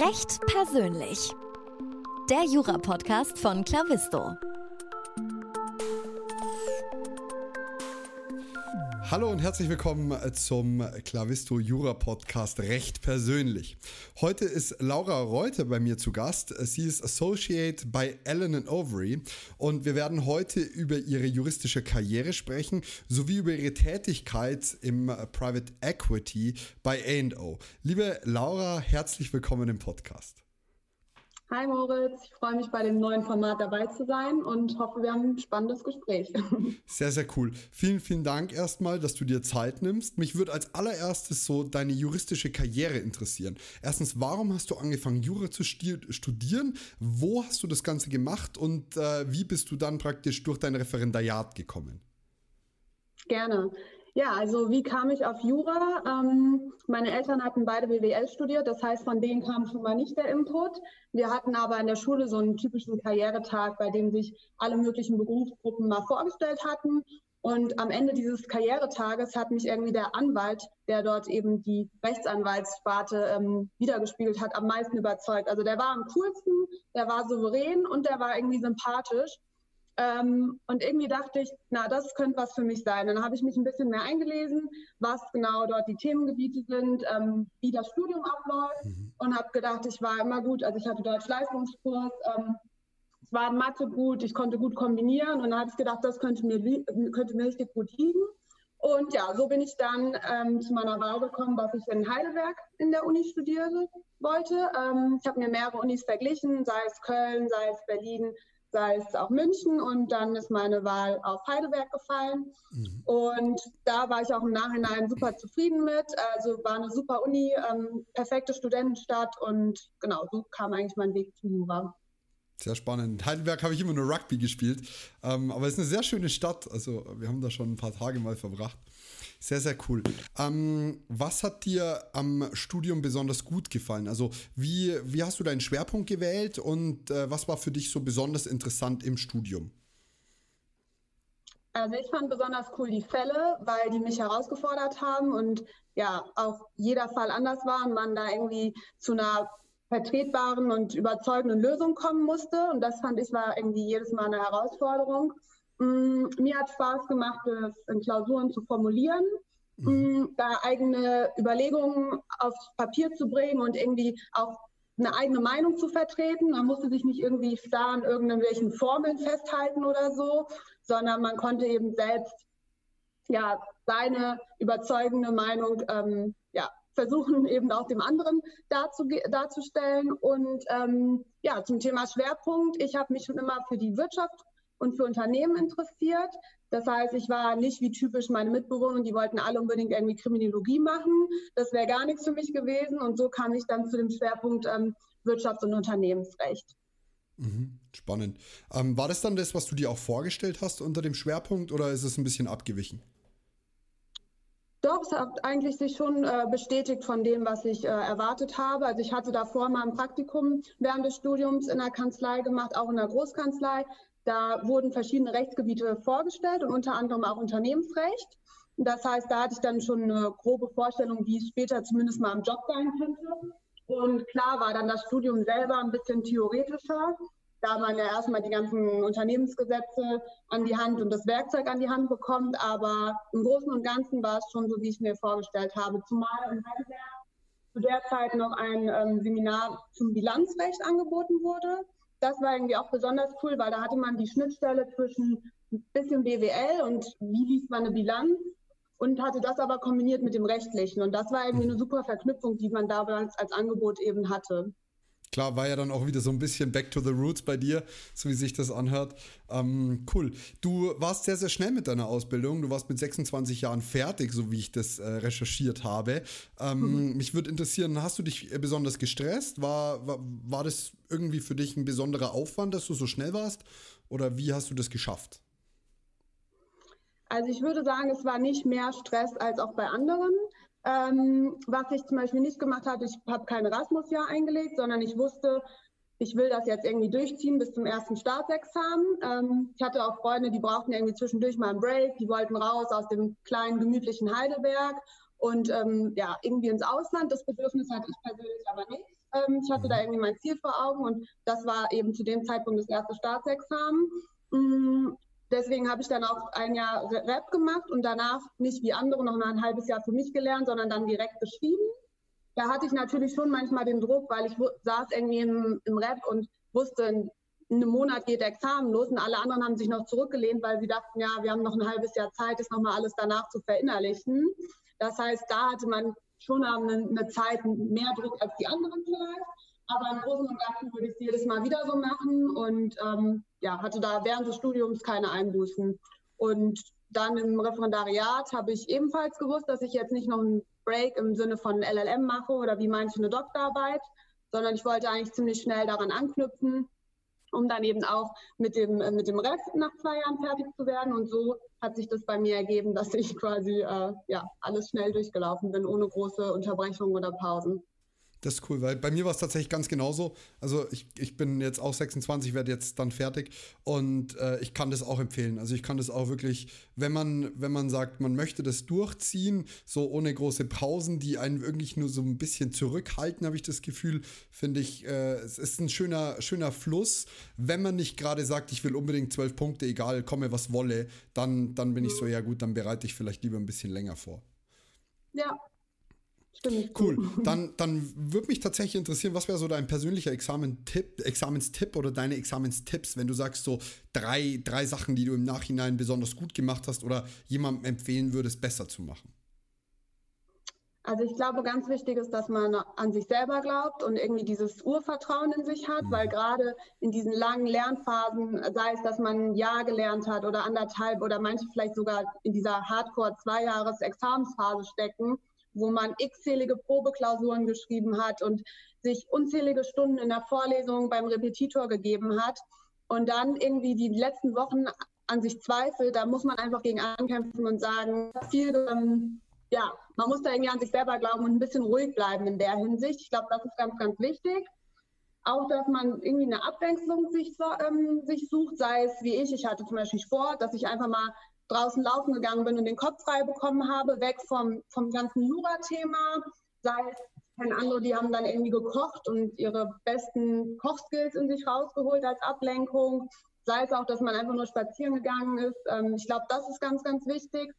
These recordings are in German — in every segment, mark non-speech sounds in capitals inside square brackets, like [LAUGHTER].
Recht persönlich. Der Jura-Podcast von Clavisto. Hallo und herzlich willkommen zum Clavisto Jura Podcast Recht persönlich. Heute ist Laura Reuter bei mir zu Gast. Sie ist Associate bei Allen Overy und wir werden heute über ihre juristische Karriere sprechen sowie über ihre Tätigkeit im Private Equity bei A&O. Liebe Laura, herzlich willkommen im Podcast. Hi Moritz, ich freue mich bei dem neuen Format dabei zu sein und hoffe, wir haben ein spannendes Gespräch. [LAUGHS] Sehr, sehr cool. Vielen, vielen Dank erstmal, dass du dir Zeit nimmst. Mich würde als allererstes so deine juristische Karriere interessieren. Erstens, warum hast du angefangen, Jura zu studieren? Wo hast du das Ganze gemacht und äh, wie bist du dann praktisch durch dein Referendariat gekommen? Gerne. Ja, also wie kam ich auf Jura? Ähm, meine Eltern hatten beide BWL studiert, das heißt, von denen kam schon mal nicht der Input. Wir hatten aber in der Schule so einen typischen Karrieretag, bei dem sich alle möglichen Berufsgruppen mal vorgestellt hatten. Und am Ende dieses Karrieretages hat mich irgendwie der Anwalt, der dort eben die Rechtsanwaltssparte ähm, wiedergespiegelt hat, am meisten überzeugt. Also der war am coolsten, der war souverän und der war irgendwie sympathisch. Ähm, und irgendwie dachte ich, na, das könnte was für mich sein. Dann habe ich mich ein bisschen mehr eingelesen, was genau dort die Themengebiete sind, ähm, wie das Studium abläuft mhm. und habe gedacht, ich war immer gut. Also ich hatte Deutsch-Leistungskurs, ähm, es war in Mathe gut, ich konnte gut kombinieren und dann habe ich gedacht, das könnte mir, könnte mir richtig gut liegen. Und ja, so bin ich dann ähm, zu meiner Wahl gekommen, was ich in Heidelberg in der Uni studieren wollte. Ähm, ich habe mir mehrere Unis verglichen, sei es Köln, sei es Berlin, sei es auch München und dann ist meine Wahl auf Heidelberg gefallen. Mhm. Und da war ich auch im Nachhinein super zufrieden mit. Also war eine super Uni, ähm, perfekte Studentenstadt und genau, so kam eigentlich mein Weg zu Jura. Sehr spannend. In Heidelberg habe ich immer nur Rugby gespielt, ähm, aber es ist eine sehr schöne Stadt. Also wir haben da schon ein paar Tage mal verbracht. Sehr, sehr cool. Ähm, was hat dir am Studium besonders gut gefallen? Also wie, wie hast du deinen Schwerpunkt gewählt und äh, was war für dich so besonders interessant im Studium? Also ich fand besonders cool die Fälle, weil die mich herausgefordert haben und ja, auch jeder Fall anders war und man da irgendwie zu einer vertretbaren und überzeugenden Lösung kommen musste. Und das fand ich war irgendwie jedes Mal eine Herausforderung. Mm, mir hat Spaß gemacht, es in Klausuren zu formulieren, mhm. Mm, da eigene Überlegungen aufs Papier zu bringen und irgendwie auch eine eigene Meinung zu vertreten. Man musste sich nicht irgendwie starr an irgendwelchen Formeln festhalten oder so, sondern man konnte eben selbst ja seine überzeugende Meinung ähm, ja, versuchen eben auch dem anderen darzustellen. Und ähm, ja, zum Thema Schwerpunkt, ich habe mich schon immer für die Wirtschaft und für Unternehmen interessiert. Das heißt, ich war nicht wie typisch meine Mitbewohner, die wollten alle unbedingt irgendwie Kriminologie machen. Das wäre gar nichts für mich gewesen. Und so kam ich dann zu dem Schwerpunkt ähm, Wirtschafts- und Unternehmensrecht. Mhm, spannend. Ähm, war das dann das, was du dir auch vorgestellt hast unter dem Schwerpunkt oder ist es ein bisschen abgewichen? Doch, es hat eigentlich sich schon äh, bestätigt von dem, was ich äh, erwartet habe. Also ich hatte davor mal ein Praktikum während des Studiums in der Kanzlei gemacht, auch in der Großkanzlei. Da wurden verschiedene Rechtsgebiete vorgestellt und unter anderem auch Unternehmensrecht. Das heißt, da hatte ich dann schon eine grobe Vorstellung, wie es später zumindest mal im Job sein könnte. Und klar war dann das Studium selber ein bisschen theoretischer, da man ja erstmal die ganzen Unternehmensgesetze an die Hand und das Werkzeug an die Hand bekommt. Aber im Großen und Ganzen war es schon so, wie ich es mir vorgestellt habe. Zumal in Heidelberg zu der Zeit noch ein ähm, Seminar zum Bilanzrecht angeboten wurde das war irgendwie auch besonders cool, weil da hatte man die Schnittstelle zwischen ein bisschen BWL und wie liest man eine Bilanz und hatte das aber kombiniert mit dem Rechtlichen. Und das war irgendwie eine super Verknüpfung, die man damals als Angebot eben hatte. Klar, war ja dann auch wieder so ein bisschen Back to the Roots bei dir, so wie sich das anhört. Ähm, cool. Du warst sehr, sehr schnell mit deiner Ausbildung. Du warst mit 26 Jahren fertig, so wie ich das äh, recherchiert habe. Ähm, mhm. Mich würde interessieren, hast du dich besonders gestresst? War, war, war das irgendwie für dich ein besonderer Aufwand, dass du so schnell warst? Oder wie hast du das geschafft? Also ich würde sagen, es war nicht mehr Stress als auch bei anderen. Ähm, was ich zum Beispiel nicht gemacht habe, ich habe kein Erasmus-Jahr eingelegt, sondern ich wusste, ich will das jetzt irgendwie durchziehen bis zum ersten Staatsexamen. Ähm, ich hatte auch Freunde, die brauchten irgendwie zwischendurch mal einen Break, die wollten raus aus dem kleinen, gemütlichen Heidelberg und ähm, ja, irgendwie ins Ausland. Das Bedürfnis hatte ich persönlich aber nicht. Ähm, ich hatte mhm. da irgendwie mein Ziel vor Augen und das war eben zu dem Zeitpunkt das erste Staatsexamen. Deswegen habe ich dann auch ein Jahr Rap gemacht und danach nicht wie andere noch ein halbes Jahr für mich gelernt, sondern dann direkt geschrieben. Da hatte ich natürlich schon manchmal den Druck, weil ich saß irgendwie im, im Rap und wusste, in einem Monat geht Examen los und alle anderen haben sich noch zurückgelehnt, weil sie dachten, ja, wir haben noch ein halbes Jahr Zeit, das nochmal alles danach zu verinnerlichen. Das heißt, da hatte man schon eine, eine Zeit mehr Druck als die anderen vielleicht. Aber im Großen und Ganzen würde ich es jedes Mal wieder so machen und ähm, ja, hatte da während des Studiums keine Einbußen. Und dann im Referendariat habe ich ebenfalls gewusst, dass ich jetzt nicht noch einen Break im Sinne von LLM mache oder wie manche eine Doktorarbeit, sondern ich wollte eigentlich ziemlich schnell daran anknüpfen, um dann eben auch mit dem, mit dem Rest nach zwei Jahren fertig zu werden. Und so hat sich das bei mir ergeben, dass ich quasi äh, ja, alles schnell durchgelaufen bin, ohne große Unterbrechungen oder Pausen. Das ist cool, weil bei mir war es tatsächlich ganz genauso. Also ich, ich bin jetzt auch 26, werde jetzt dann fertig und äh, ich kann das auch empfehlen. Also ich kann das auch wirklich, wenn man, wenn man sagt, man möchte das durchziehen, so ohne große Pausen, die einen wirklich nur so ein bisschen zurückhalten, habe ich das Gefühl, finde ich, äh, es ist ein schöner, schöner Fluss. Wenn man nicht gerade sagt, ich will unbedingt zwölf Punkte, egal, komme was wolle, dann, dann bin ich so, ja gut, dann bereite ich vielleicht lieber ein bisschen länger vor. Ja. Cool. [LAUGHS] Dann, dann würde mich tatsächlich interessieren, was wäre so dein persönlicher Examen-Tipp, Examenstipp oder deine Examenstipps, wenn du sagst, so drei, drei Sachen, die du im Nachhinein besonders gut gemacht hast oder jemandem empfehlen würdest, besser zu machen? Also ich glaube, ganz wichtig ist, dass man an sich selber glaubt und irgendwie dieses Urvertrauen in sich hat, mhm. weil gerade in diesen langen Lernphasen, sei es, dass man ein Jahr gelernt hat oder anderthalb oder manche vielleicht sogar in dieser Hardcore-Zwei-Jahres-Examensphase stecken, wo man x-zählige Probeklausuren geschrieben hat und sich unzählige Stunden in der Vorlesung beim Repetitor gegeben hat und dann irgendwie die letzten Wochen an sich zweifelt, da muss man einfach gegen ankämpfen und sagen, viel, ähm, ja, man muss da irgendwie an sich selber glauben und ein bisschen ruhig bleiben in der Hinsicht. Ich glaube, das ist ganz, ganz wichtig. Auch, dass man irgendwie eine Abwechslung sich, ähm, sich sucht, sei es wie ich, ich hatte zum Beispiel Sport, dass ich einfach mal draußen laufen gegangen bin und den Kopf frei bekommen habe, weg vom, vom ganzen Jura-Thema, sei es keine andere, die haben dann irgendwie gekocht und ihre besten Kochskills in sich rausgeholt als Ablenkung, sei es auch, dass man einfach nur spazieren gegangen ist. Ähm, ich glaube, das ist ganz, ganz wichtig.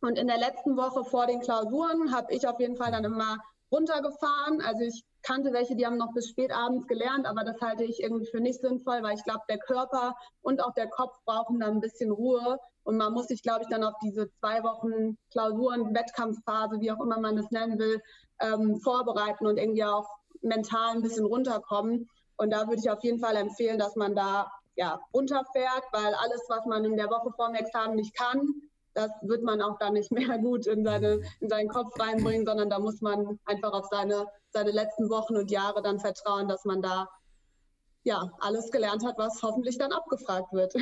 Und in der letzten Woche vor den Klausuren habe ich auf jeden Fall dann immer runtergefahren. Also ich kannte welche, die haben noch bis spät abends gelernt, aber das halte ich irgendwie für nicht sinnvoll, weil ich glaube, der Körper und auch der Kopf brauchen da ein bisschen Ruhe. Und man muss sich, glaube ich, dann auf diese zwei Wochen Klausuren, Wettkampfphase, wie auch immer man das nennen will, ähm, vorbereiten und irgendwie auch mental ein bisschen runterkommen. Und da würde ich auf jeden Fall empfehlen, dass man da ja, runterfährt, weil alles, was man in der Woche vor dem Examen nicht kann, das wird man auch dann nicht mehr [LAUGHS] gut in, seine, in seinen Kopf reinbringen, sondern da muss man einfach auf seine, seine letzten Wochen und Jahre dann vertrauen, dass man da ja alles gelernt hat, was hoffentlich dann abgefragt wird.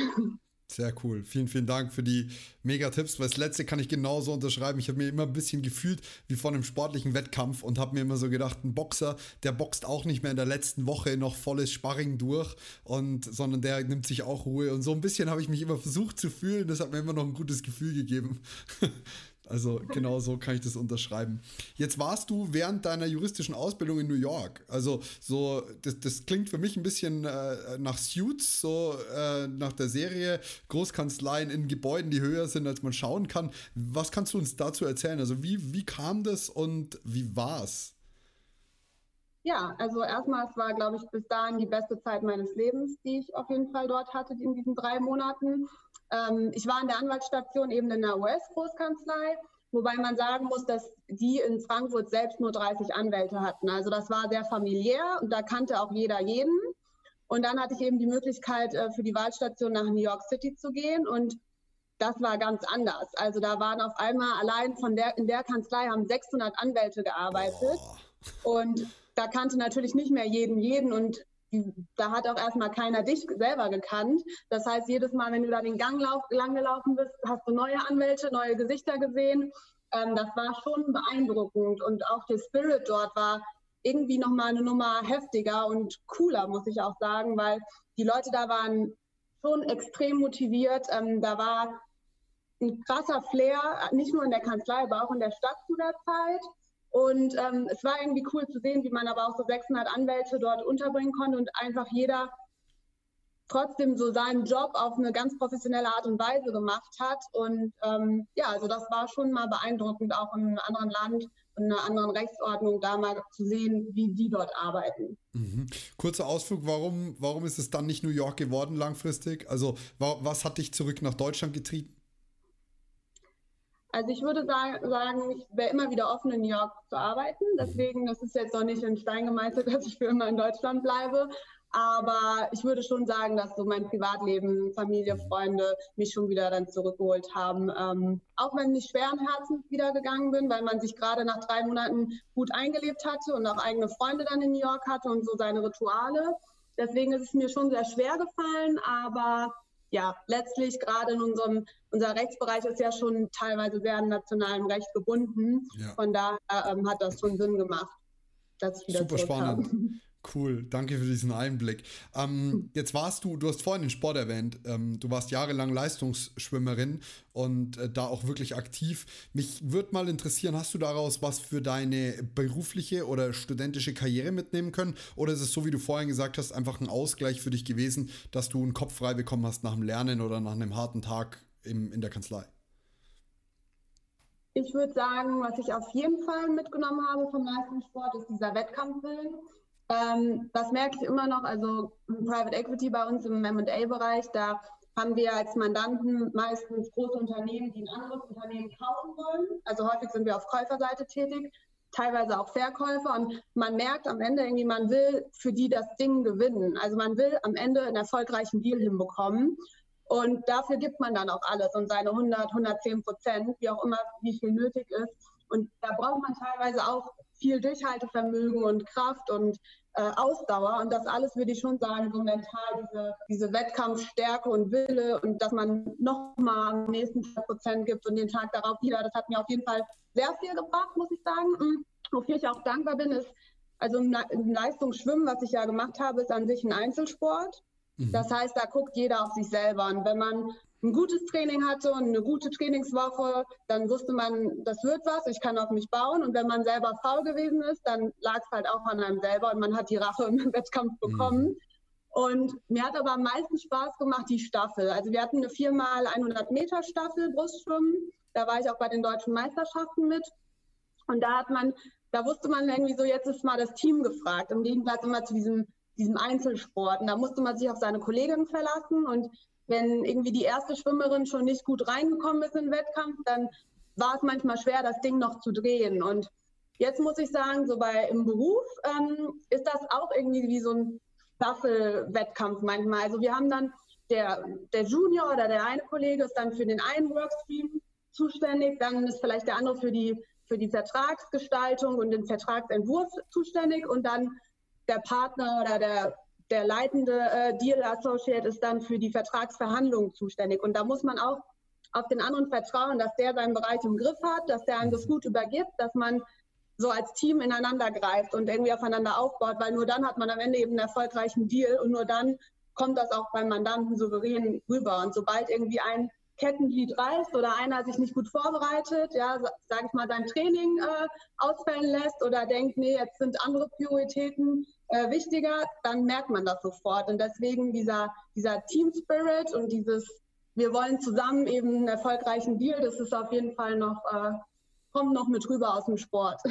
Sehr cool. Vielen, vielen Dank für die Mega-Tipps. Das letzte kann ich genauso unterschreiben. Ich habe mir immer ein bisschen gefühlt wie vor einem sportlichen Wettkampf und habe mir immer so gedacht, ein Boxer, der boxt auch nicht mehr in der letzten Woche noch volles Sparring durch, und, sondern der nimmt sich auch Ruhe. Und so ein bisschen habe ich mich immer versucht zu fühlen. Das hat mir immer noch ein gutes Gefühl gegeben. [LAUGHS] Also genau so kann ich das unterschreiben. Jetzt warst du während deiner juristischen Ausbildung in New York. Also so, das, das klingt für mich ein bisschen äh, nach Suits, so äh, nach der Serie Großkanzleien in Gebäuden, die höher sind, als man schauen kann. Was kannst du uns dazu erzählen? Also wie, wie kam das und wie war's? Ja, also erstmal, es war, glaube ich, bis dahin die beste Zeit meines Lebens, die ich auf jeden Fall dort hatte in diesen drei Monaten. Ähm, ich war in der Anwaltsstation eben in der US-Großkanzlei, wobei man sagen muss, dass die in Frankfurt selbst nur 30 Anwälte hatten. Also das war sehr familiär und da kannte auch jeder jeden. Und dann hatte ich eben die Möglichkeit, äh, für die Wahlstation nach New York City zu gehen und das war ganz anders. Also da waren auf einmal allein von der, in der Kanzlei haben 600 Anwälte gearbeitet. Oh. Und da kannte natürlich nicht mehr jeden jeden und da hat auch erstmal keiner dich selber gekannt. Das heißt, jedes Mal, wenn du da den Gang lang gelaufen bist, hast du neue Anwälte, neue Gesichter gesehen. Ähm, das war schon beeindruckend und auch der Spirit dort war irgendwie nochmal eine Nummer heftiger und cooler, muss ich auch sagen, weil die Leute da waren schon extrem motiviert. Ähm, da war ein krasser Flair, nicht nur in der Kanzlei, aber auch in der Stadt zu der Zeit. Und ähm, es war irgendwie cool zu sehen, wie man aber auch so 600 Anwälte dort unterbringen konnte und einfach jeder trotzdem so seinen Job auf eine ganz professionelle Art und Weise gemacht hat. Und ähm, ja, also das war schon mal beeindruckend, auch in einem anderen Land und einer anderen Rechtsordnung da mal zu sehen, wie die dort arbeiten. Mhm. Kurzer Ausflug, warum, warum ist es dann nicht New York geworden langfristig? Also was hat dich zurück nach Deutschland getrieben? Also ich würde sagen, ich wäre immer wieder offen, in New York zu arbeiten. Deswegen, das ist jetzt noch nicht in Stein gemeißelt, [LAUGHS] dass ich für immer in Deutschland bleibe. Aber ich würde schon sagen, dass so mein Privatleben, Familie, Freunde mich schon wieder dann zurückgeholt haben. Ähm, auch wenn ich schweren Herzens wiedergegangen bin, weil man sich gerade nach drei Monaten gut eingelebt hatte und auch eigene Freunde dann in New York hatte und so seine Rituale. Deswegen ist es mir schon sehr schwer gefallen, aber ja, letztlich gerade in unserem, unser Rechtsbereich ist ja schon teilweise sehr an nationalem Recht gebunden. Ja. Von daher ähm, hat das schon Sinn gemacht, dass ich wieder Super spannend. Habe. [LAUGHS] Cool, danke für diesen Einblick. Ähm, jetzt warst du, du hast vorhin den Sport erwähnt, ähm, du warst jahrelang Leistungsschwimmerin und äh, da auch wirklich aktiv. Mich würde mal interessieren, hast du daraus was für deine berufliche oder studentische Karriere mitnehmen können? Oder ist es so, wie du vorhin gesagt hast, einfach ein Ausgleich für dich gewesen, dass du einen Kopf frei bekommen hast nach dem Lernen oder nach einem harten Tag im, in der Kanzlei? Ich würde sagen, was ich auf jeden Fall mitgenommen habe vom Leistungssport, ist dieser Wettkampfwillen ähm, das merke ich immer noch. Also Private Equity bei uns im M&A-Bereich, da haben wir als Mandanten meistens große Unternehmen, die ein anderes Unternehmen kaufen wollen. Also häufig sind wir auf Käuferseite tätig, teilweise auch Verkäufer. Und man merkt am Ende irgendwie, man will für die das Ding gewinnen. Also man will am Ende einen erfolgreichen Deal hinbekommen. Und dafür gibt man dann auch alles und seine 100, 110 Prozent, wie auch immer, wie viel nötig ist. Und da braucht man teilweise auch viel Durchhaltevermögen und Kraft und äh, Ausdauer. Und das alles würde ich schon sagen, so mental, diese, diese Wettkampfstärke und Wille und dass man nochmal am nächsten Prozent gibt und den Tag darauf wieder, das hat mir auf jeden Fall sehr viel gebracht, muss ich sagen. Mhm. Wofür ich auch dankbar bin, ist, also im Leistungsschwimmen, was ich ja gemacht habe, ist an sich ein Einzelsport. Mhm. Das heißt, da guckt jeder auf sich selber. Und wenn man ein gutes Training hatte und eine gute Trainingswoche, dann wusste man, das wird was, ich kann auf mich bauen. Und wenn man selber faul gewesen ist, dann lag es halt auch an einem selber und man hat die Rache im [LAUGHS] Wettkampf bekommen. Mhm. Und mir hat aber am meisten Spaß gemacht die Staffel. Also wir hatten eine 4x100 Meter Staffel Brustschwimmen. Da war ich auch bei den deutschen Meisterschaften mit. Und da hat man, da wusste man irgendwie so, jetzt ist mal das Team gefragt. Im Gegensatz immer zu diesem, diesem Einzelsport. Und da musste man sich auf seine Kolleginnen verlassen. Und wenn irgendwie die erste Schwimmerin schon nicht gut reingekommen ist im Wettkampf, dann war es manchmal schwer, das Ding noch zu drehen. Und jetzt muss ich sagen, so bei im Beruf ähm, ist das auch irgendwie wie so ein Staffel-Wettkampf manchmal. Also wir haben dann der, der Junior oder der eine Kollege ist dann für den einen Workstream zuständig, dann ist vielleicht der andere für die, für die Vertragsgestaltung und den Vertragsentwurf zuständig und dann der Partner oder der der leitende äh, Deal Associate ist dann für die Vertragsverhandlungen zuständig. Und da muss man auch auf den anderen vertrauen, dass der seinen Bereich im Griff hat, dass der einem das gut übergibt, dass man so als Team ineinander greift und irgendwie aufeinander aufbaut, weil nur dann hat man am Ende eben einen erfolgreichen Deal und nur dann kommt das auch beim Mandanten souverän rüber. Und sobald irgendwie ein Kettenglied reißt oder einer sich nicht gut vorbereitet, ja, sage ich mal, sein Training äh, ausfallen lässt oder denkt, nee, jetzt sind andere Prioritäten äh, wichtiger, dann merkt man das sofort. Und deswegen dieser, dieser Team Spirit und dieses, wir wollen zusammen eben einen erfolgreichen Deal, das ist auf jeden Fall noch, äh, kommt noch mit rüber aus dem Sport.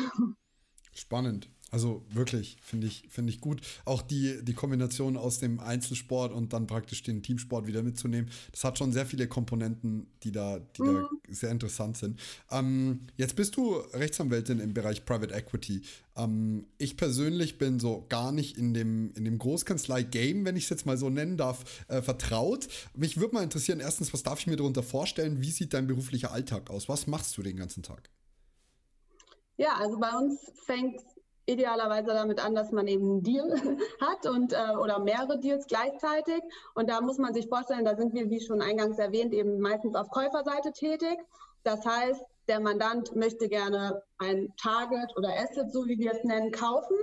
[LAUGHS] Spannend. Also wirklich, finde ich, find ich gut. Auch die, die Kombination aus dem Einzelsport und dann praktisch den Teamsport wieder mitzunehmen, das hat schon sehr viele Komponenten, die da, die mhm. da sehr interessant sind. Ähm, jetzt bist du Rechtsanwältin im Bereich Private Equity. Ähm, ich persönlich bin so gar nicht in dem, in dem Großkanzlei-Game, wenn ich es jetzt mal so nennen darf, äh, vertraut. Mich würde mal interessieren, erstens, was darf ich mir darunter vorstellen? Wie sieht dein beruflicher Alltag aus? Was machst du den ganzen Tag? Ja, also bei uns fängt idealerweise damit an, dass man eben einen Deal [LAUGHS] hat und äh, oder mehrere Deals gleichzeitig. Und da muss man sich vorstellen, da sind wir, wie schon eingangs erwähnt, eben meistens auf Käuferseite tätig. Das heißt, der Mandant möchte gerne ein Target oder Asset, so wie wir es nennen, kaufen.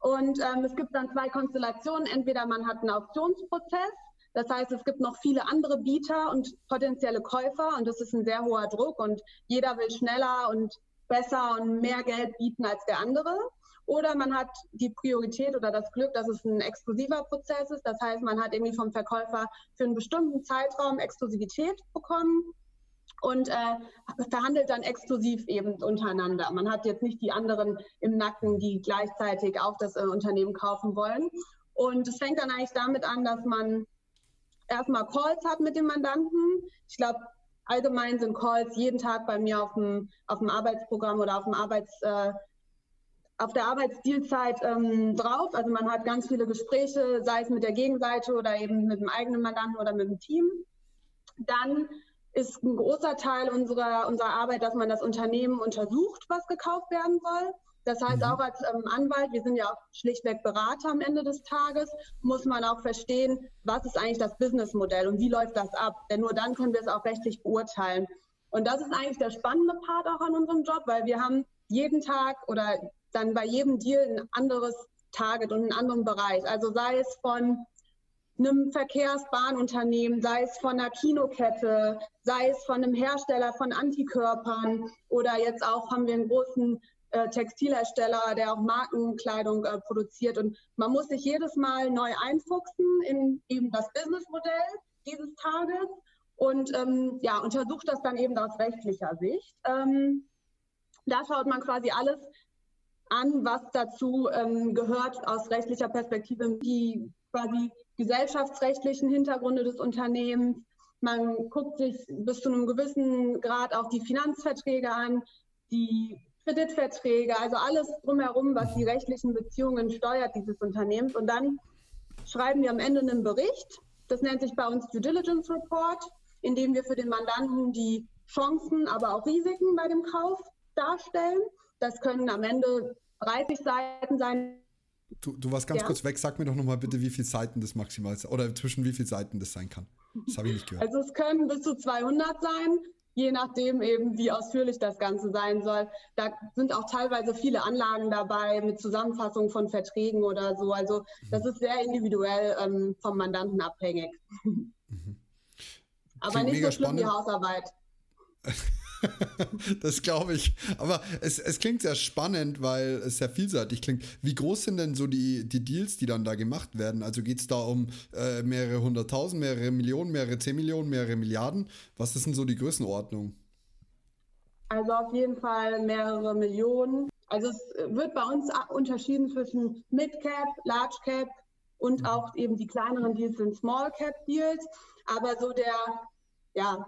Und ähm, es gibt dann zwei Konstellationen. Entweder man hat einen Auktionsprozess, das heißt, es gibt noch viele andere Bieter und potenzielle Käufer und das ist ein sehr hoher Druck und jeder will schneller und besser und mehr Geld bieten als der andere. Oder man hat die Priorität oder das Glück, dass es ein exklusiver Prozess ist. Das heißt, man hat irgendwie vom Verkäufer für einen bestimmten Zeitraum Exklusivität bekommen und äh, verhandelt dann exklusiv eben untereinander. Man hat jetzt nicht die anderen im Nacken, die gleichzeitig auch das äh, Unternehmen kaufen wollen. Und es fängt dann eigentlich damit an, dass man erstmal Calls hat mit dem Mandanten. Ich glaube, allgemein sind Calls jeden Tag bei mir auf dem, auf dem Arbeitsprogramm oder auf dem Arbeits, äh, auf der Arbeitsdealzeit ähm, drauf. Also man hat ganz viele Gespräche, sei es mit der Gegenseite oder eben mit dem eigenen Mandanten oder mit dem Team. Dann ist ein großer Teil unserer, unserer Arbeit, dass man das Unternehmen untersucht, was gekauft werden soll. Das heißt, mhm. auch als ähm, Anwalt, wir sind ja auch schlichtweg Berater am Ende des Tages, muss man auch verstehen, was ist eigentlich das Businessmodell und wie läuft das ab. Denn nur dann können wir es auch rechtlich beurteilen. Und das ist eigentlich der spannende Part auch an unserem Job, weil wir haben jeden Tag oder dann bei jedem Deal ein anderes Target und einen anderen Bereich. Also sei es von einem Verkehrsbahnunternehmen, sei es von einer Kinokette, sei es von einem Hersteller von Antikörpern oder jetzt auch haben wir einen großen äh, Textilhersteller, der auch Markenkleidung äh, produziert. Und man muss sich jedes Mal neu einfuchsen in eben das Businessmodell dieses Tages und ähm, ja, untersucht das dann eben aus rechtlicher Sicht. Ähm, da schaut man quasi alles an, was dazu ähm, gehört aus rechtlicher Perspektive, die quasi gesellschaftsrechtlichen Hintergründe des Unternehmens. Man guckt sich bis zu einem gewissen Grad auch die Finanzverträge an, die Kreditverträge, also alles drumherum, was die rechtlichen Beziehungen steuert dieses Unternehmens. Und dann schreiben wir am Ende einen Bericht. Das nennt sich bei uns Due Diligence Report, in dem wir für den Mandanten die Chancen, aber auch Risiken bei dem Kauf darstellen. Das können am Ende 30 Seiten sein. Du, du warst ganz ja. kurz weg. Sag mir doch nochmal bitte, wie viele Seiten das maximal ist oder zwischen wie viele Seiten das sein kann. Das habe ich nicht gehört. Also es können bis zu 200 sein, je nachdem eben, wie ausführlich das Ganze sein soll. Da sind auch teilweise viele Anlagen dabei mit Zusammenfassung von Verträgen oder so. Also das ist sehr individuell ähm, vom Mandanten abhängig. Mhm. Aber nicht so schlimm spannend. wie Hausarbeit. [LAUGHS] [LAUGHS] das glaube ich. Aber es, es klingt sehr spannend, weil es sehr vielseitig klingt. Wie groß sind denn so die, die Deals, die dann da gemacht werden? Also geht es da um äh, mehrere hunderttausend, mehrere Millionen, mehrere zehn Millionen, mehrere Milliarden? Was ist denn so die Größenordnung? Also auf jeden Fall mehrere Millionen. Also es wird bei uns unterschieden zwischen Mid Cap, Large Cap und mhm. auch eben die kleineren Deals sind Small Cap Deals. Aber so der, ja,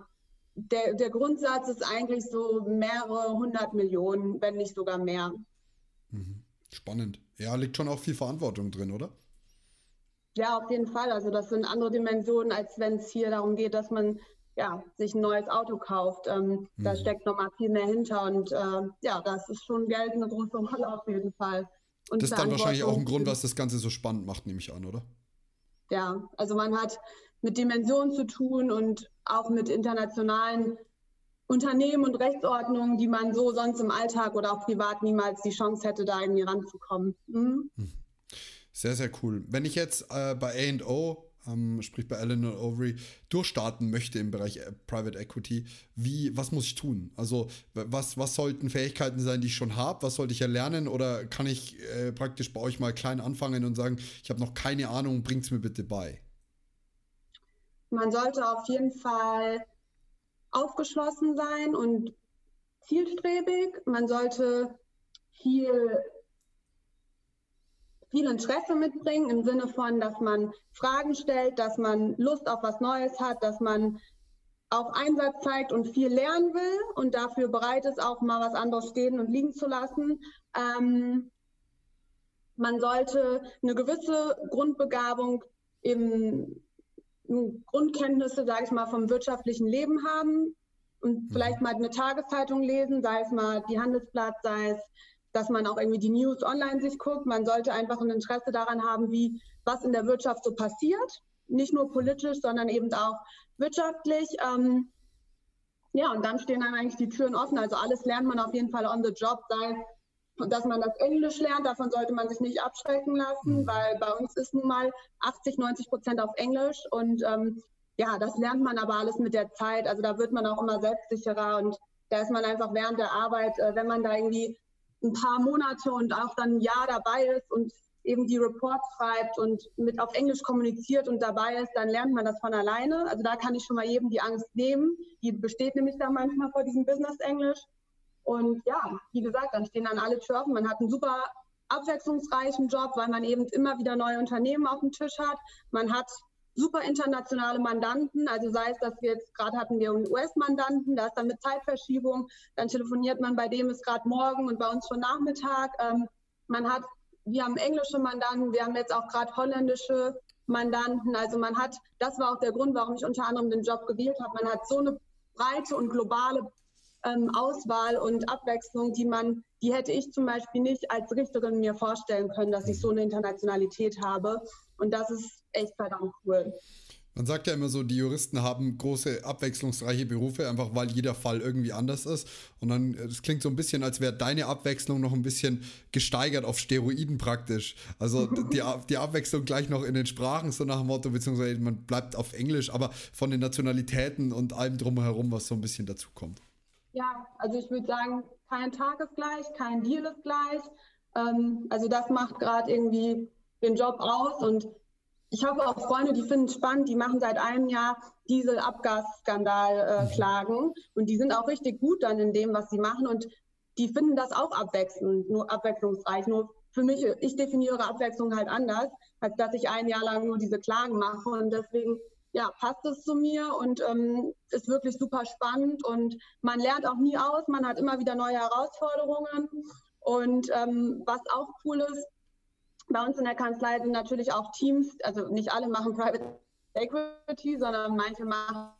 der, der Grundsatz ist eigentlich so mehrere hundert Millionen, wenn nicht sogar mehr. Mhm. Spannend. Ja, liegt schon auch viel Verantwortung drin, oder? Ja, auf jeden Fall. Also das sind andere Dimensionen, als wenn es hier darum geht, dass man ja, sich ein neues Auto kauft. Ähm, mhm. Da steckt nochmal viel mehr hinter und äh, ja, das ist schon Geld eine große Rolle auf jeden Fall. Und das ist dann wahrscheinlich auch ein Grund, was das Ganze so spannend macht, nehme ich an, oder? Ja, also man hat mit Dimensionen zu tun und auch mit internationalen Unternehmen und Rechtsordnungen, die man so sonst im Alltag oder auch privat niemals die Chance hätte, da irgendwie ranzukommen. Mhm. Sehr, sehr cool. Wenn ich jetzt äh, bei A&O, ähm, sprich bei Allen Overy, durchstarten möchte im Bereich äh, Private Equity, wie, was muss ich tun? Also was, was sollten Fähigkeiten sein, die ich schon habe? Was sollte ich erlernen? Oder kann ich äh, praktisch bei euch mal klein anfangen und sagen, ich habe noch keine Ahnung, bringt es mir bitte bei? Man sollte auf jeden Fall aufgeschlossen sein und zielstrebig. Man sollte viel, viel Interesse mitbringen im Sinne von, dass man Fragen stellt, dass man Lust auf was Neues hat, dass man auch Einsatz zeigt und viel lernen will und dafür bereit ist, auch mal was anderes stehen und liegen zu lassen. Ähm, man sollte eine gewisse Grundbegabung im Grundkenntnisse, sage ich mal, vom wirtschaftlichen Leben haben und mhm. vielleicht mal eine Tageszeitung lesen, sei es mal die Handelsblatt, sei es, dass man auch irgendwie die News online sich guckt. Man sollte einfach ein Interesse daran haben, wie was in der Wirtschaft so passiert, nicht nur politisch, sondern eben auch wirtschaftlich. Ähm, ja, und dann stehen dann eigentlich die Türen offen. Also alles lernt man auf jeden Fall on the job, sei es dass man das Englisch lernt, davon sollte man sich nicht abschrecken lassen, mhm. weil bei uns ist nun mal 80, 90 Prozent auf Englisch und ähm, ja, das lernt man aber alles mit der Zeit. Also da wird man auch immer selbstsicherer und Da ist man einfach während der Arbeit, äh, wenn man da irgendwie ein paar Monate und auch dann ein Jahr dabei ist und eben die Reports schreibt und mit auf Englisch kommuniziert und dabei ist, dann lernt man das von alleine. Also da kann ich schon mal jedem die Angst nehmen. Die besteht nämlich da manchmal vor diesem Business-Englisch. Und ja, wie gesagt, dann stehen dann alle Tür. Man hat einen super abwechslungsreichen Job, weil man eben immer wieder neue Unternehmen auf dem Tisch hat. Man hat super internationale Mandanten, also sei es, dass wir jetzt gerade hatten wir einen US-Mandanten, da ist dann mit Zeitverschiebung, dann telefoniert man bei dem ist gerade morgen und bei uns schon Nachmittag. Ähm, man hat, wir haben englische Mandanten, wir haben jetzt auch gerade holländische Mandanten. Also man hat, das war auch der Grund, warum ich unter anderem den Job gewählt habe. Man hat so eine breite und globale ähm, Auswahl und Abwechslung, die man, die hätte ich zum Beispiel nicht als Richterin mir vorstellen können, dass ich so eine Internationalität habe. Und das ist echt verdammt cool. Man sagt ja immer so, die Juristen haben große, abwechslungsreiche Berufe, einfach weil jeder Fall irgendwie anders ist. Und dann, es äh, klingt so ein bisschen, als wäre deine Abwechslung noch ein bisschen gesteigert auf Steroiden praktisch. Also die, die Abwechslung gleich noch in den Sprachen, so nach dem Motto, beziehungsweise man bleibt auf Englisch, aber von den Nationalitäten und allem drumherum, was so ein bisschen dazu kommt. Ja, also ich würde sagen, kein Tag ist gleich, kein Deal ist gleich. Ähm, also das macht gerade irgendwie den Job aus und ich habe auch Freunde, die finden es spannend, die machen seit einem Jahr Dieselabgasskandal-Klagen äh, mhm. und die sind auch richtig gut dann in dem, was sie machen und die finden das auch abwechselnd, nur abwechslungsreich. Nur für mich, ich definiere Abwechslung halt anders, als dass ich ein Jahr lang nur diese Klagen mache und deswegen ja, passt es zu mir und ähm, ist wirklich super spannend und man lernt auch nie aus, man hat immer wieder neue Herausforderungen und ähm, was auch cool ist, bei uns in der Kanzlei sind natürlich auch Teams, also nicht alle machen Private Equity, sondern manche machen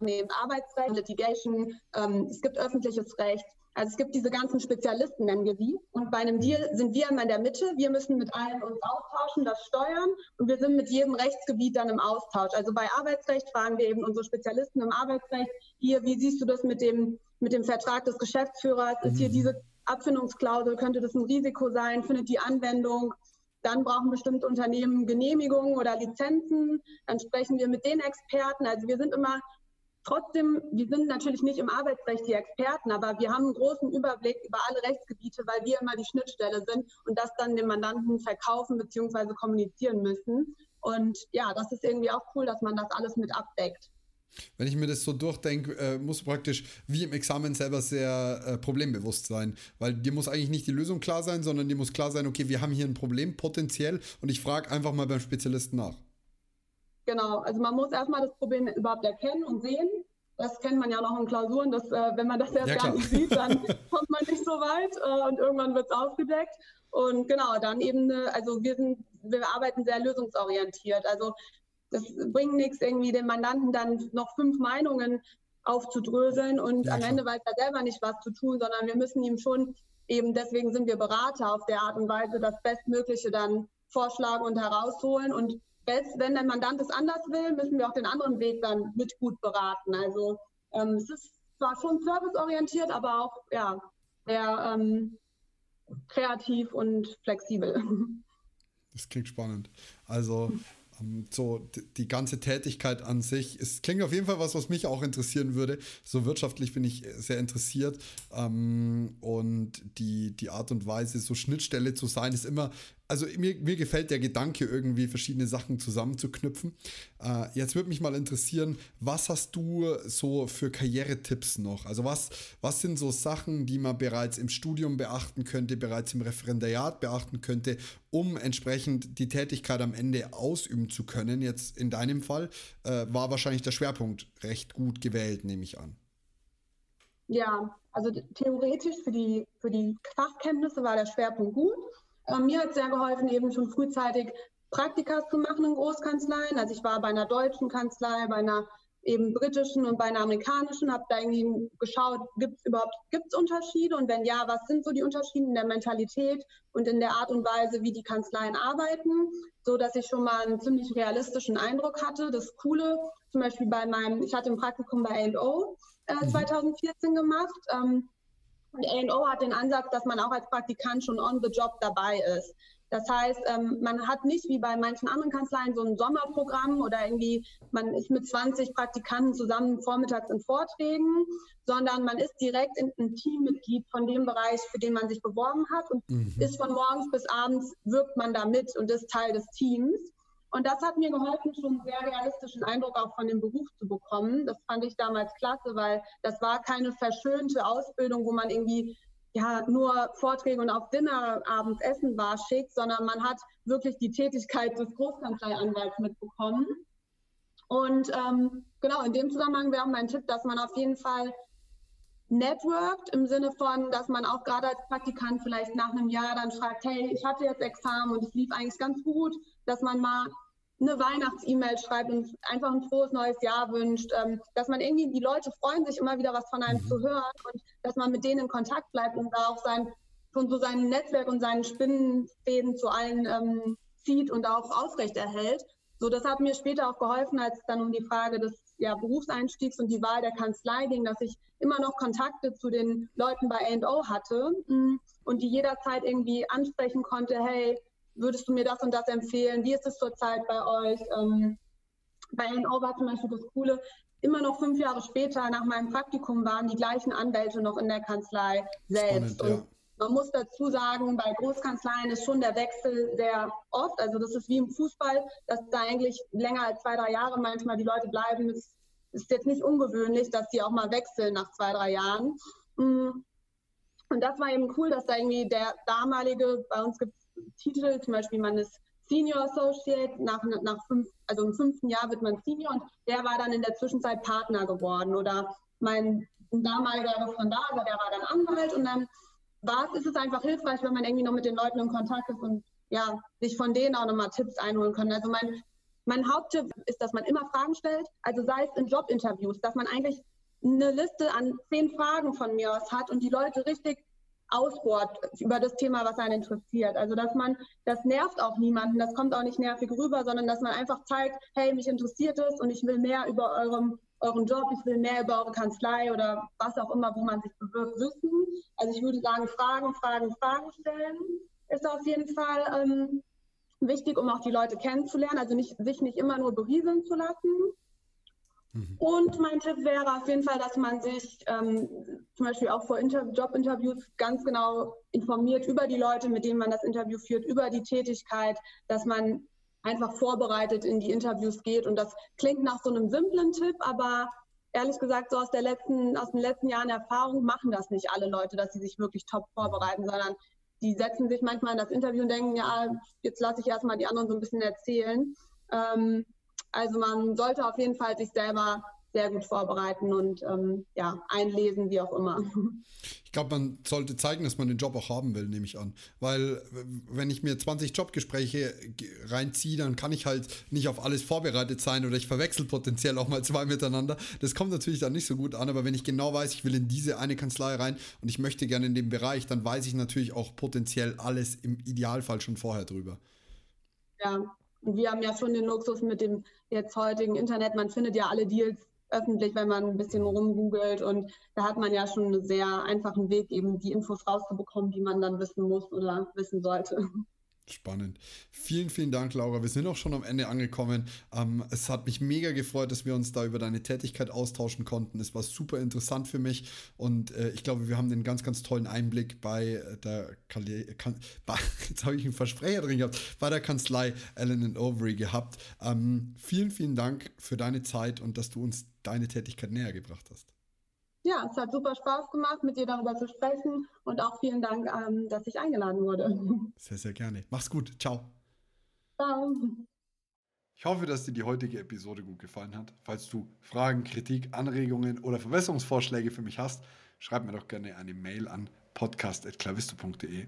Arbeitsrecht, Litigation, ähm, es gibt öffentliches Recht, also es gibt diese ganzen Spezialisten, nennen wir sie. Und bei einem Deal sind wir immer in der Mitte. Wir müssen mit allen uns austauschen, das steuern. Und wir sind mit jedem Rechtsgebiet dann im Austausch. Also bei Arbeitsrecht fragen wir eben unsere Spezialisten im Arbeitsrecht. Hier, wie siehst du das mit dem, mit dem Vertrag des Geschäftsführers? Ist hier mhm. diese Abfindungsklausel? Könnte das ein Risiko sein? Findet die Anwendung? Dann brauchen bestimmte Unternehmen Genehmigungen oder Lizenzen. Dann sprechen wir mit den Experten. Also wir sind immer Trotzdem, wir sind natürlich nicht im Arbeitsrecht die Experten, aber wir haben einen großen Überblick über alle Rechtsgebiete, weil wir immer die Schnittstelle sind und das dann dem Mandanten verkaufen bzw. kommunizieren müssen. Und ja, das ist irgendwie auch cool, dass man das alles mit abdeckt. Wenn ich mir das so durchdenke, äh, muss praktisch wie im Examen selber sehr äh, problembewusst sein. Weil dir muss eigentlich nicht die Lösung klar sein, sondern dir muss klar sein, okay, wir haben hier ein Problem potenziell und ich frage einfach mal beim Spezialisten nach. Genau, also man muss erstmal das Problem überhaupt erkennen und sehen. Das kennt man ja noch in Klausuren, dass äh, wenn man das erst ja, gar nicht sieht, dann [LAUGHS] kommt man nicht so weit äh, und irgendwann wird es aufgedeckt. Und genau, dann eben, also wir sind, wir arbeiten sehr lösungsorientiert. Also das bringt nichts, irgendwie dem Mandanten dann noch fünf Meinungen aufzudröseln und ja, am Ende weiß er selber nicht, was zu tun, sondern wir müssen ihm schon eben, deswegen sind wir Berater auf der Art und Weise, das Bestmögliche dann vorschlagen und herausholen und wenn der Mandant es anders will, müssen wir auch den anderen Weg dann mit gut beraten. Also ähm, es ist zwar schon serviceorientiert, aber auch ja, sehr ähm, kreativ und flexibel. [LAUGHS] Das klingt spannend. Also ähm, so die ganze Tätigkeit an sich, es klingt auf jeden Fall was, was mich auch interessieren würde. So wirtschaftlich bin ich sehr interessiert ähm, und die, die Art und Weise, so Schnittstelle zu sein, ist immer also mir, mir gefällt der Gedanke, irgendwie verschiedene Sachen zusammenzuknüpfen. Äh, jetzt würde mich mal interessieren, was hast du so für Karrieretipps noch? Also was, was sind so Sachen, die man bereits im Studium beachten könnte, bereits im Referendariat beachten könnte, um entsprechend die Tätigkeit am Ende ausüben zu können? Jetzt in deinem Fall äh, war wahrscheinlich der Schwerpunkt recht gut gewählt, nehme ich an. Ja, also theoretisch für die, für die Fachkenntnisse war der Schwerpunkt gut. Ähm, mir hat sehr geholfen, eben schon frühzeitig Praktika zu machen in Großkanzleien. Also ich war bei einer deutschen Kanzlei, bei einer eben britischen und bei einer amerikanischen, habe da irgendwie geschaut, gibt es überhaupt gibt's Unterschiede und wenn ja, was sind so die Unterschiede in der Mentalität und in der Art und Weise, wie die Kanzleien arbeiten, so dass ich schon mal einen ziemlich realistischen Eindruck hatte. Das Coole, zum Beispiel bei meinem, ich hatte ein Praktikum bei A&O äh, 2014 mhm. gemacht. Ähm, und A&O hat den Ansatz, dass man auch als Praktikant schon on the job dabei ist. Das heißt, ähm, man hat nicht wie bei manchen anderen Kanzleien so ein Sommerprogramm oder irgendwie, man ist mit 20 Praktikanten zusammen vormittags in Vorträgen, sondern man ist direkt in ein Teammitglied von dem Bereich, für den man sich beworben hat und mhm. ist von morgens bis abends, wirkt man da mit und ist Teil des Teams. Und das hat mir geholfen, schon einen sehr realistischen Eindruck auch von dem Beruf zu bekommen. Das fand ich damals klasse, weil das war keine verschönte Ausbildung, wo man irgendwie ja nur Vorträge und auf Dinner abends essen war schickt, sondern man hat wirklich die Tätigkeit des Großkanzleianwalts mitbekommen. Und ähm, genau, in dem Zusammenhang wäre auch mein Tipp, dass man auf jeden Fall networked im Sinne von, dass man auch gerade als Praktikant vielleicht nach einem Jahr dann fragt, hey, ich hatte jetzt Examen und es lief eigentlich ganz gut, dass man mal eine Weihnachts-E-Mail schreibt und einfach ein frohes neues Jahr wünscht, ähm, dass man irgendwie, die Leute freuen sich immer wieder was von einem mhm. zu hören und dass man mit denen in Kontakt bleibt und da auch sein, von so seinem Netzwerk und seinen Spinnenfäden zu allen ähm, zieht und auch aufrechterhält. So, das hat mir später auch geholfen, als es dann um die Frage des ja, Berufseinstiegs und die Wahl der Kanzlei ging, dass ich immer noch Kontakte zu den Leuten bei A&O hatte mm, und die jederzeit irgendwie ansprechen konnte, hey, würdest du mir das und das empfehlen? Wie ist es zurzeit bei euch? Ähm, bei A&O war zum Beispiel das Coole, immer noch fünf Jahre später nach meinem Praktikum waren die gleichen Anwälte noch in der Kanzlei selbst. Spannend, ja. Man muss dazu sagen, bei Großkanzleien ist schon der Wechsel sehr oft. Also das ist wie im Fußball, dass da eigentlich länger als zwei, drei Jahre manchmal die Leute bleiben. Es ist jetzt nicht ungewöhnlich, dass die auch mal wechseln nach zwei, drei Jahren. Mm. Und das war eben cool, dass da irgendwie der damalige, bei uns gibt es Titel, zum Beispiel man ist Senior Associate, nach, nach fünf, also im fünften Jahr wird man Senior und der war dann in der Zwischenzeit Partner geworden. Oder mein damaliger Referendar, der war dann Anwalt und dann war ist es einfach hilfreich, wenn man irgendwie noch mit den Leuten in Kontakt ist und ja, sich von denen auch nochmal Tipps einholen kann. Also mein, mein Haupttipp ist, dass man immer Fragen stellt, also sei es in Jobinterviews, dass man eigentlich eine Liste an zehn Fragen von mir aus hat und die Leute richtig ausbohrt über das Thema, was einen interessiert. Also dass man, das nervt auch niemanden, das kommt auch nicht nervig rüber, sondern dass man einfach zeigt, hey, mich interessiert es und ich will mehr über eurem euren Job, ich will mehr über eure Kanzlei oder was auch immer, wo man sich bewirbt, wissen. Also ich würde sagen, Fragen, Fragen, Fragen stellen ist auf jeden Fall ähm, wichtig, um auch die Leute kennenzulernen, also nicht, sich nicht immer nur berieseln zu lassen. Mhm. Und mein Tipp wäre auf jeden Fall, dass man sich ähm, zum Beispiel auch vor Inter Jobinterviews ganz genau informiert über die Leute, mit denen man das Interview führt, über die Tätigkeit, dass man einfach vorbereitet in die Interviews geht. Und das klingt nach so einem simplen Tipp, aber ehrlich gesagt, so aus, der letzten, aus den letzten Jahren Erfahrung machen das nicht alle Leute, dass sie sich wirklich top vorbereiten, sondern die setzen sich manchmal in das Interview und denken, ja, jetzt lasse ich erstmal die anderen so ein bisschen erzählen. Ähm, also man sollte auf jeden Fall sich selber sehr gut vorbereiten und ähm, ja, einlesen, wie auch immer. [LAUGHS] Ich glaube, man sollte zeigen, dass man den Job auch haben will, nehme ich an. Weil wenn ich mir 20 Jobgespräche reinziehe, dann kann ich halt nicht auf alles vorbereitet sein oder ich verwechsel potenziell auch mal zwei miteinander. Das kommt natürlich dann nicht so gut an, aber wenn ich genau weiß, ich will in diese eine Kanzlei rein und ich möchte gerne in dem Bereich, dann weiß ich natürlich auch potenziell alles im Idealfall schon vorher drüber. Ja, und wir haben ja schon den Luxus mit dem jetzt heutigen Internet, man findet ja alle Deals öffentlich, wenn man ein bisschen rumgoogelt. Und da hat man ja schon einen sehr einfachen Weg, eben die Infos rauszubekommen, die man dann wissen muss oder wissen sollte. Spannend. Vielen, vielen Dank, Laura. Wir sind auch schon am Ende angekommen. Ähm, es hat mich mega gefreut, dass wir uns da über deine Tätigkeit austauschen konnten. Es war super interessant für mich und äh, ich glaube, wir haben einen ganz, ganz tollen Einblick bei der Kale kan [LAUGHS] bei, jetzt habe ich einen Versprecher drin gehabt, bei der Kanzlei Allen Overy gehabt. Ähm, vielen, vielen Dank für deine Zeit und dass du uns deine Tätigkeit näher gebracht hast. Ja, es hat super Spaß gemacht, mit dir darüber zu sprechen und auch vielen Dank, ähm, dass ich eingeladen wurde. [LAUGHS] Sehr, sehr gerne. Mach's gut. Ciao. Ciao. Ich hoffe, dass dir die heutige Episode gut gefallen hat. Falls du Fragen, Kritik, Anregungen oder Verbesserungsvorschläge für mich hast, schreib mir doch gerne eine Mail an podcast.clavisto.de.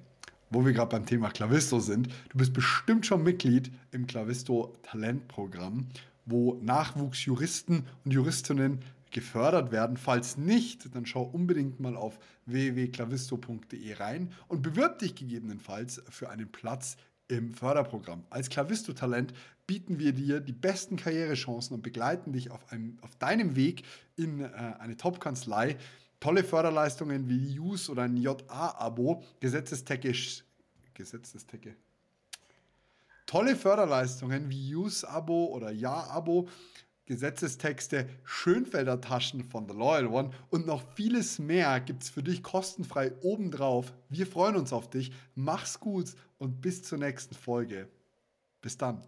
Wo wir gerade beim Thema Clavisto sind, du bist bestimmt schon Mitglied im Clavisto Talentprogramm, wo Nachwuchsjuristen und Juristinnen gefördert werden. Falls nicht, dann schau unbedingt mal auf www.clavisto.de rein und bewirb dich gegebenenfalls für einen Platz im Förderprogramm. Als Clavisto-Talent bieten wir dir die besten Karrierechancen und begleiten dich auf, einem, auf deinem Weg in äh, eine Top-Kanzlei. Tolle Förderleistungen wie Use oder ein JA-Abo, Gesetzestecke, Gesetzestecke, Tolle Förderleistungen wie Use-Abo oder Ja-Abo, Gesetzestexte, Schönfelder Taschen von The Loyal One und noch vieles mehr gibt es für dich kostenfrei obendrauf. Wir freuen uns auf dich. Mach's gut und bis zur nächsten Folge. Bis dann.